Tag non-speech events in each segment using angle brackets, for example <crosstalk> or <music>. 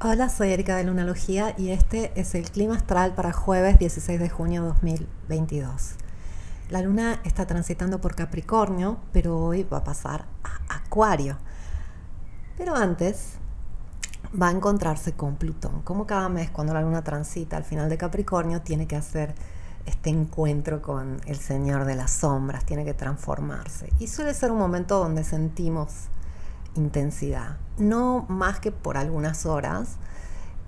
Hola, soy Erika de Lunalogía y este es el clima astral para jueves 16 de junio 2022. La luna está transitando por Capricornio, pero hoy va a pasar a Acuario. Pero antes va a encontrarse con Plutón. Como cada mes cuando la luna transita al final de Capricornio, tiene que hacer este encuentro con el Señor de las Sombras, tiene que transformarse. Y suele ser un momento donde sentimos intensidad. No más que por algunas horas.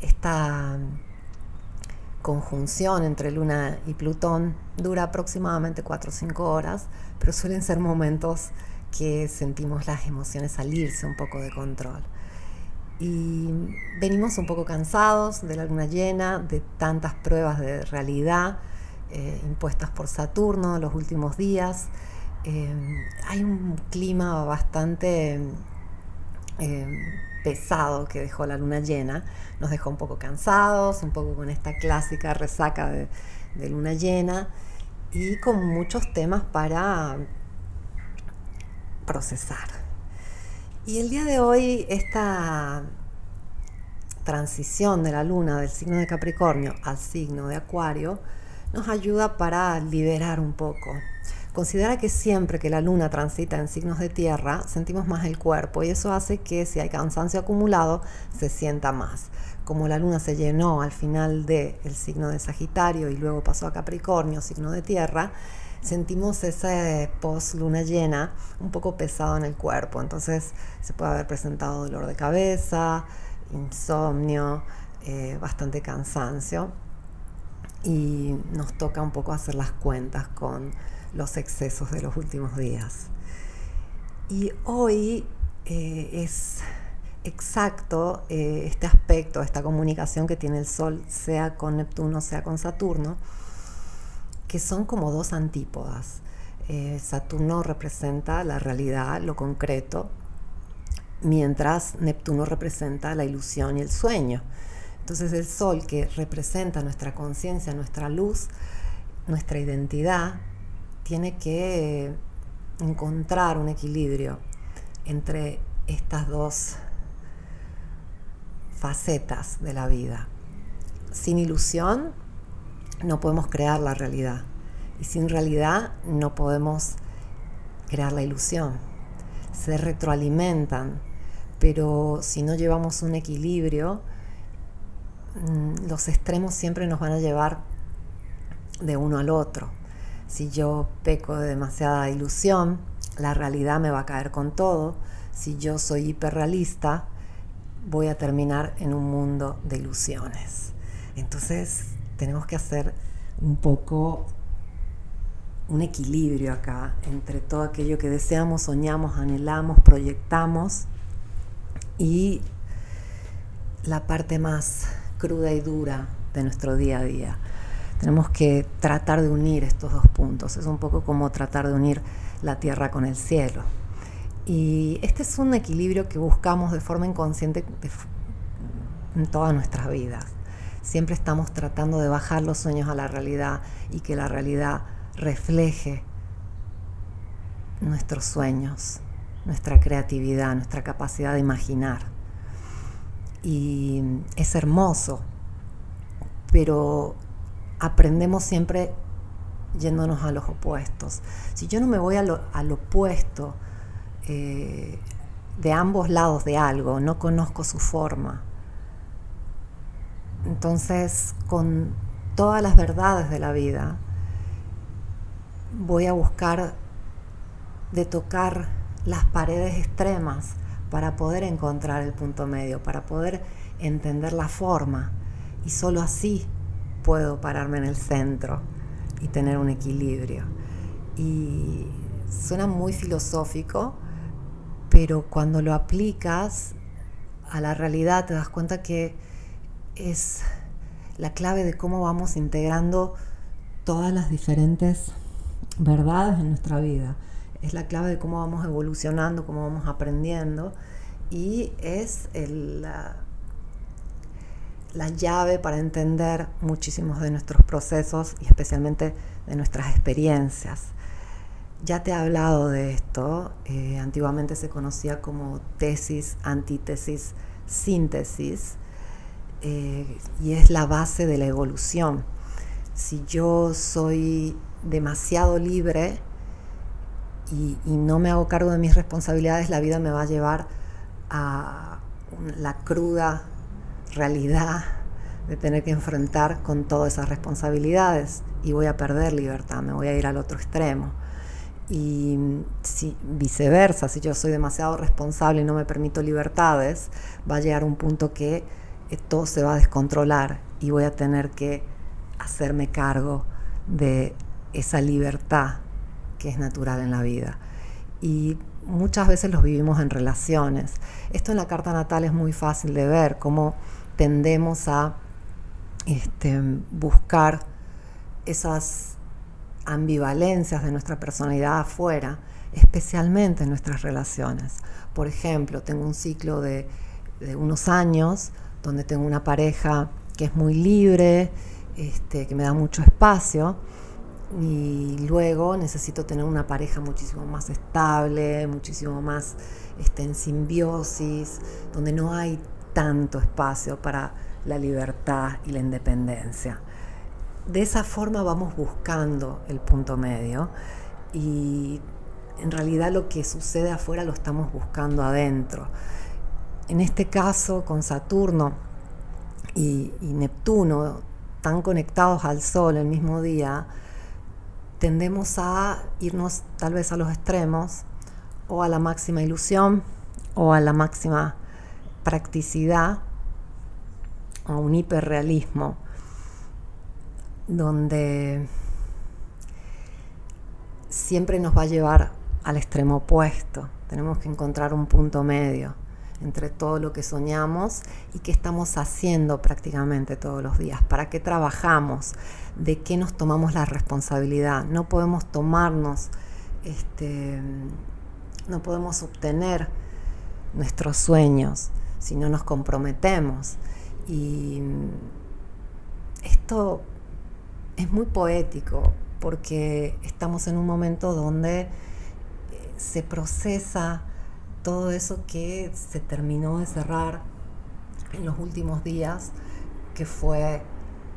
Esta conjunción entre Luna y Plutón dura aproximadamente 4 o 5 horas, pero suelen ser momentos que sentimos las emociones salirse un poco de control. Y venimos un poco cansados de la luna llena, de tantas pruebas de realidad eh, impuestas por Saturno los últimos días. Eh, hay un clima bastante Em, pesado que dejó la luna llena, nos dejó un poco cansados, un poco con esta clásica resaca de, luna llena y con muchos temas para procesar. Y el día de hoy esta transición de la luna del signo de Capricornio al signo de Acuario nos ayuda para liberar un poco, Considera que siempre que la luna transita en signos de tierra, sentimos más el cuerpo y eso hace que si hay cansancio acumulado, se sienta más. Como la luna se llenó al final del signo de Sagitario y luego pasó a Capricornio, signo de tierra, sentimos ese post luna llena un poco pesado en el cuerpo. Entonces se puede haber presentado dolor de cabeza, insomnio, eh, bastante cansancio y nos toca un poco hacer las cuentas con los excesos de los últimos días. Y hoy eh, es exacto eh, este aspecto, esta comunicación que tiene el Sol, sea con Neptuno, sea con Saturno, que son como dos antípodas. Eh, Saturno representa la realidad, lo concreto, mientras Neptuno representa la ilusión y el sueño. Entonces el Sol que representa nuestra conciencia, nuestra luz, nuestra identidad, tiene que encontrar un equilibrio entre estas dos facetas de la vida. Sin ilusión no podemos crear la realidad y sin realidad no podemos crear la ilusión. Se retroalimentan, pero si no llevamos un equilibrio, mm, los extremos siempre nos van a llevar de uno al otro. Si yo peco de demasiada ilusión, la realidad me va a caer con todo. Si yo soy hiperrealista, voy a terminar en un mundo de ilusiones. Entonces tenemos que hacer un poco un equilibrio acá entre todo aquello que deseamos, soñamos, anhelamos, proyectamos y la parte más cruda y dura de nuestro día a día. Tenemos que tratar de unir estos dos puntos. Es un poco como tratar de unir la tierra con el cielo. Y este es un equilibrio que buscamos de forma inconsciente en todas nuestras vidas. Siempre estamos tratando de bajar los sueños a la realidad y que la realidad refleje nuestros sueños, nuestra creatividad, nuestra capacidad de imaginar. Y es hermoso, pero aprendemos siempre yéndonos a los opuestos. Si yo no me voy al opuesto eh, de ambos lados de algo, no conozco su forma. Entonces, con todas las verdades de la vida, voy a buscar de tocar las paredes extremas para poder encontrar el punto medio, para poder entender la forma. Y solo así puedo pararme en el centro y tener un equilibrio. Y suena muy filosófico, pero cuando lo aplicas a la realidad te das cuenta que es la clave de cómo vamos integrando todas las diferentes verdades en nuestra vida. Es la clave de cómo vamos evolucionando, cómo vamos aprendiendo y es el, llave para entender muchísimos de nuestros procesos y especialmente de nuestras experiencias. Ya te he hablado de esto, eh, antiguamente se conocía como tesis, antítesis, síntesis, eh, y es la base de la evolución. Si yo soy demasiado libre y, no me hago cargo de mis responsabilidades, la vida me va a llevar a la cruda realidad de tener que enfrentar con todas esas responsabilidades y voy a perder libertad, me voy a ir al otro extremo. Y si viceversa, si yo soy demasiado responsable y no me permito libertades, va a llegar un punto que eh, todo se va a descontrolar y voy a tener que hacerme cargo de esa libertad que es natural en la vida. Y muchas veces los vivimos en relaciones. Esto en la carta natal es muy fácil de ver, cómo tendemos a este, buscar esas ambivalencias de nuestra personalidad afuera, especialmente en nuestras relaciones. Por ejemplo, tengo un ciclo de, unos años donde tengo una pareja que es muy libre, este, que me da mucho espacio, y luego necesito tener una pareja muchísimo más estable, muchísimo más este, en simbiosis, donde no hay tanto espacio para la libertad y la independencia. De esa forma vamos buscando el punto medio y en realidad lo que sucede afuera lo estamos buscando adentro. En este caso, con Saturno y, Neptuno tan conectados al Sol el mismo día, tendemos a irnos tal vez a los extremos o a la máxima ilusión o a la máxima practicidad a un hiperrealismo donde siempre nos va a llevar al extremo opuesto. Tenemos que encontrar un punto medio entre todo lo que soñamos y qué estamos haciendo prácticamente todos los días, para qué trabajamos, de qué nos tomamos la responsabilidad. No podemos tomarnos, este, no podemos obtener nuestros sueños si no nos comprometemos. Y esto es muy poético porque estamos en un momento donde eh, se procesa todo eso que se terminó de cerrar en los últimos días, que fue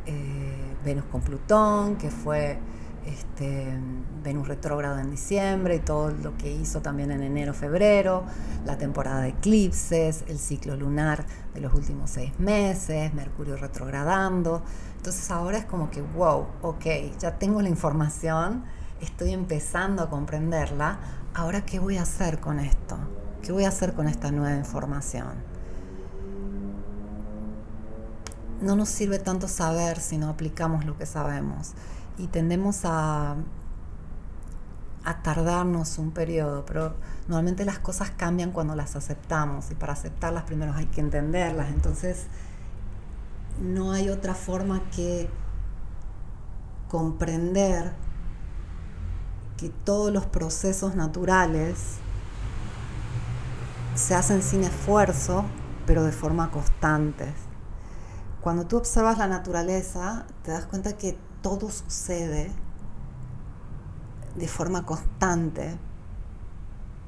eh, Venus con Plutón, que fue este, Venus retrógrado en diciembre y todo lo que hizo también en enero, febrero, la temporada de eclipses, el ciclo lunar de los últimos seis meses, Mercurio retrogradando. Entonces ahora es como que, wow, ok, ya tengo la información, estoy empezando a comprenderla, ahora qué voy a hacer con esto, qué voy a hacer con esta nueva información. No nos sirve tanto saber si no aplicamos lo que sabemos y tendemos a, a tardarnos un periodo, pero normalmente las cosas cambian cuando las aceptamos y para aceptarlas primero hay que entenderlas, entonces no hay otra forma que comprender que todos los procesos naturales se hacen sin esfuerzo, pero de forma constante. Cuando tú observas la naturaleza, te das cuenta que todo sucede de forma constante,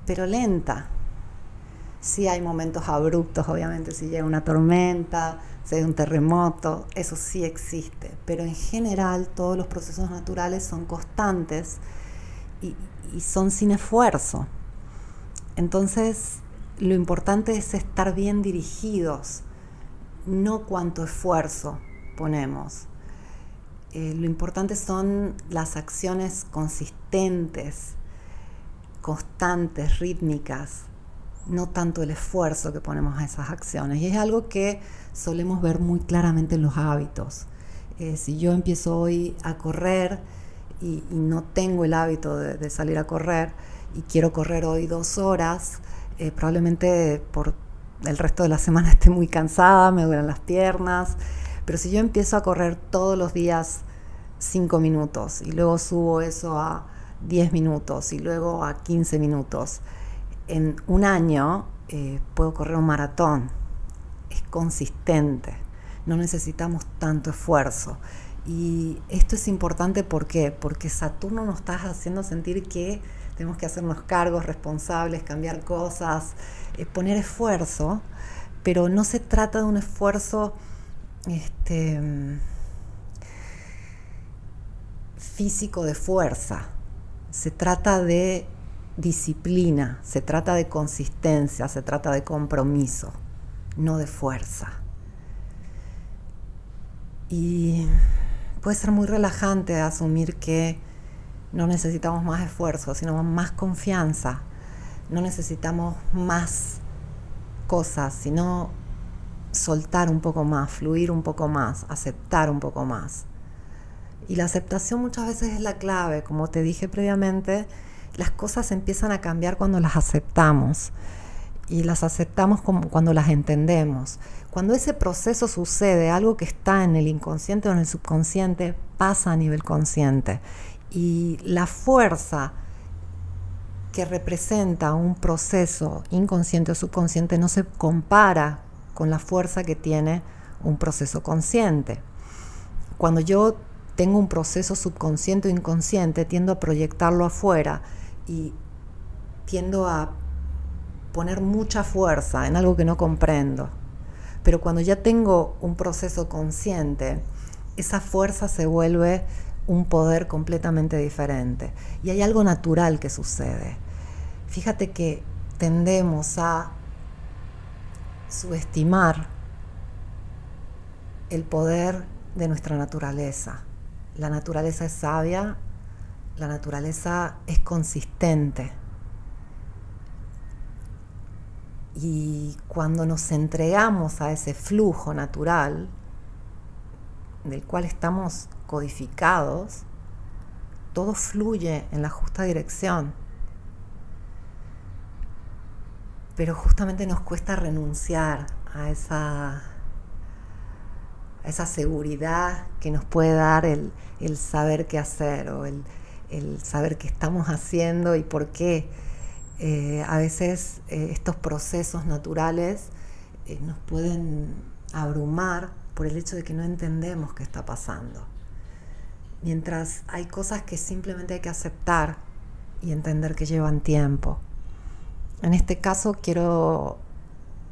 pero lenta. Sí hay momentos abruptos, obviamente, si llega una tormenta, si hay un terremoto, eso sí existe, pero en general todos los procesos naturales son constantes y, y son sin esfuerzo. Entonces, lo importante es estar bien dirigidos, no cuánto esfuerzo ponemos. Eh, lo importante son las acciones consistentes, constantes, rítmicas, no tanto el esfuerzo que ponemos a esas acciones. Y es algo que solemos ver muy claramente en los hábitos. Eh, si yo empiezo hoy a correr y, no tengo el hábito de, salir a correr y quiero correr hoy dos horas, eh, probablemente por el resto de la semana <laughs> esté muy cansada, me duelen las piernas. Pero si yo empiezo a correr todos los días 5 minutos y luego subo eso a 10 minutos y luego a 15 minutos, en un año eh, puedo correr un maratón. Es consistente, no necesitamos tanto esfuerzo. Y esto es importante ¿por porque Saturno nos está haciendo sentir que tenemos que hacernos cargos responsables, cambiar cosas, eh, poner esfuerzo, pero no se trata de un esfuerzo este, físico de fuerza, se trata de disciplina, se trata de consistencia, se trata de compromiso, no de fuerza. Y puede ser muy relajante asumir que no necesitamos más esfuerzo, sino más confianza. No necesitamos más cosas, sino soltar un poco más, fluir un poco más, aceptar un poco más. Y la aceptación muchas veces es la clave. Como te dije previamente, las cosas empiezan a cambiar cuando las aceptamos. Y las aceptamos como cuando las entendemos. Cuando ese proceso sucede, algo que está en el inconsciente o en el subconsciente pasa a nivel consciente. Y la fuerza que representa un proceso inconsciente o subconsciente no se compara con la fuerza que tiene un proceso consciente. Cuando yo tengo un proceso subconsciente o inconsciente, tiendo a proyectarlo afuera y tiendo a poner mucha fuerza en algo que no comprendo. Pero cuando ya tengo un proceso consciente, esa fuerza se vuelve un poder completamente diferente. Y hay algo natural que sucede. Fíjate que tendemos a subestimar el poder de nuestra naturaleza. La naturaleza es sabia, la naturaleza es consistente. Y cuando nos entregamos a ese flujo natural, del cual estamos codificados, todo fluye en la justa dirección. Pero justamente nos cuesta renunciar a esa esa seguridad que nos puede dar el, saber qué hacer o el, saber qué estamos haciendo y por qué. Eh, a veces eh, estos procesos naturales eh, nos pueden abrumar por el hecho de que no entendemos qué está pasando. Mientras hay cosas que simplemente hay que aceptar y entender que llevan tiempo. En este caso quiero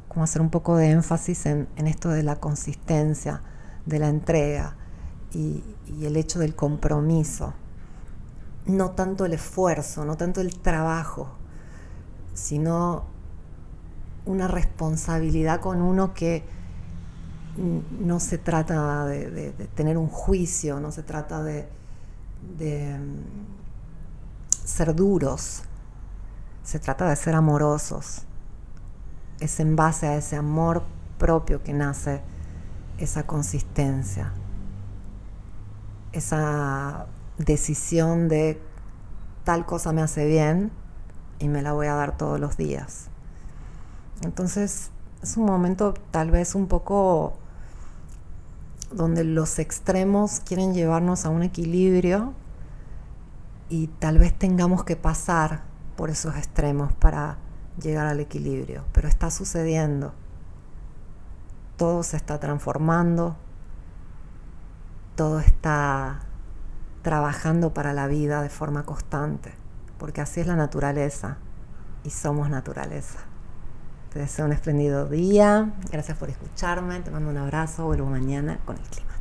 como hacer un poco de énfasis en esto de la consistencia de la entrega y, el hecho del compromiso. No tanto el esfuerzo, no tanto el trabajo, sino una responsabilidad con uno que no se trata de, tener un juicio, no se trata de, mm, ser duros, se trata de ser amorosos. Es en base a ese amor propio que nace esa consistencia, esa decisión de tal cosa me hace bien y me la voy a dar todos los días. Entonces es un momento tal vez un poco donde los extremos quieren llevarnos a un equilibrio y tal vez tengamos que pasar por esos extremos para llegar al equilibrio, pero está sucediendo todo se está transformando, todo está trabajando para la vida de forma constante, porque así es la naturaleza y somos naturaleza. Te deseo un espléndido día, gracias por escucharme, te mando un abrazo, vuelvo mañana con el clima.